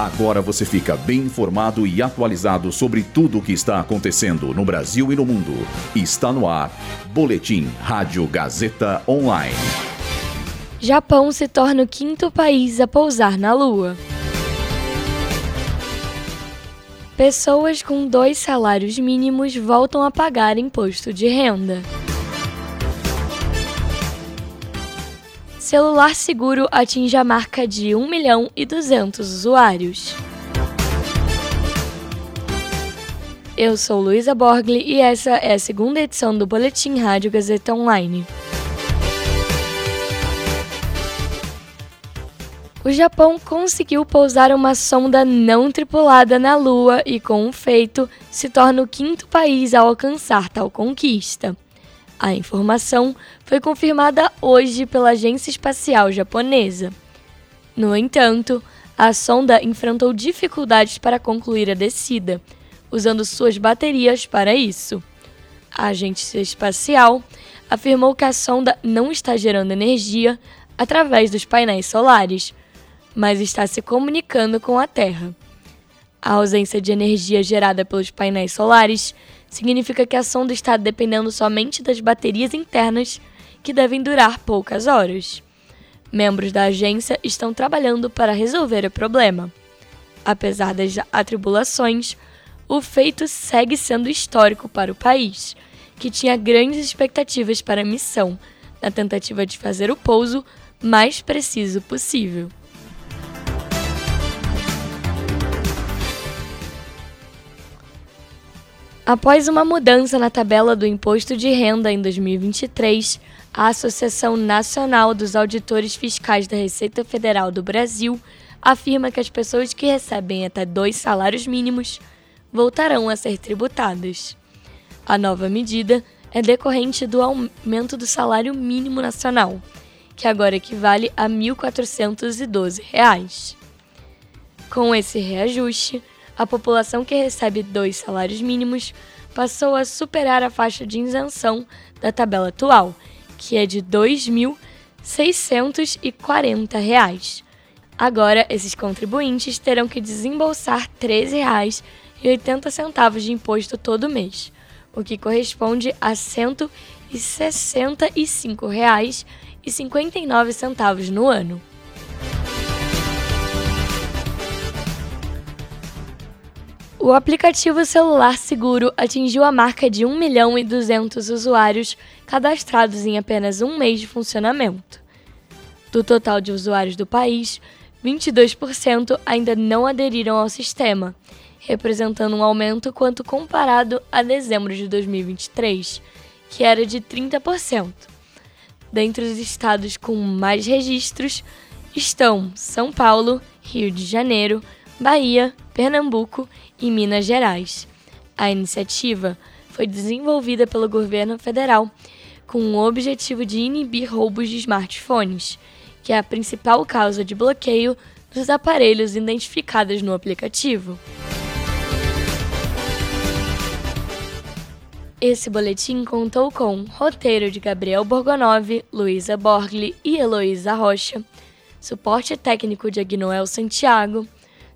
Agora você fica bem informado e atualizado sobre tudo o que está acontecendo no Brasil e no mundo. Está no ar. Boletim Rádio Gazeta Online. Japão se torna o quinto país a pousar na Lua. Pessoas com dois salários mínimos voltam a pagar imposto de renda. Celular seguro atinge a marca de 1 milhão e 200 usuários. Eu sou Luísa Borgli e essa é a segunda edição do Boletim Rádio Gazeta Online. O Japão conseguiu pousar uma sonda não tripulada na Lua e, com o feito, se torna o quinto país a alcançar tal conquista. A informação foi confirmada hoje pela Agência Espacial Japonesa. No entanto, a sonda enfrentou dificuldades para concluir a descida, usando suas baterias para isso. A agência espacial afirmou que a sonda não está gerando energia através dos painéis solares, mas está se comunicando com a Terra. A ausência de energia gerada pelos painéis solares significa que a sonda está dependendo somente das baterias internas, que devem durar poucas horas. Membros da agência estão trabalhando para resolver o problema. Apesar das atribulações, o feito segue sendo histórico para o país, que tinha grandes expectativas para a missão, na tentativa de fazer o pouso mais preciso possível. Após uma mudança na tabela do imposto de renda em 2023, a Associação Nacional dos Auditores Fiscais da Receita Federal do Brasil afirma que as pessoas que recebem até dois salários mínimos voltarão a ser tributadas. A nova medida é decorrente do aumento do salário mínimo nacional, que agora equivale a R$ 1.412. Com esse reajuste, a população que recebe dois salários mínimos passou a superar a faixa de isenção da tabela atual, que é de R$ 2.640. Agora, esses contribuintes terão que desembolsar R$ 13,80 de imposto todo mês, o que corresponde a R$ 165,59 no ano. O aplicativo celular seguro atingiu a marca de 1 milhão e 200 usuários cadastrados em apenas um mês de funcionamento. Do total de usuários do país, 22% ainda não aderiram ao sistema, representando um aumento quanto comparado a dezembro de 2023, que era de 30%. Dentre os estados com mais registros estão São Paulo, Rio de Janeiro, Bahia, Pernambuco e Minas Gerais. A iniciativa foi desenvolvida pelo governo federal com o objetivo de inibir roubos de smartphones, que é a principal causa de bloqueio dos aparelhos identificados no aplicativo. Esse boletim contou com roteiro de Gabriel Borgonov, Luísa Borgli e Heloísa Rocha, suporte técnico de Agnoel Santiago,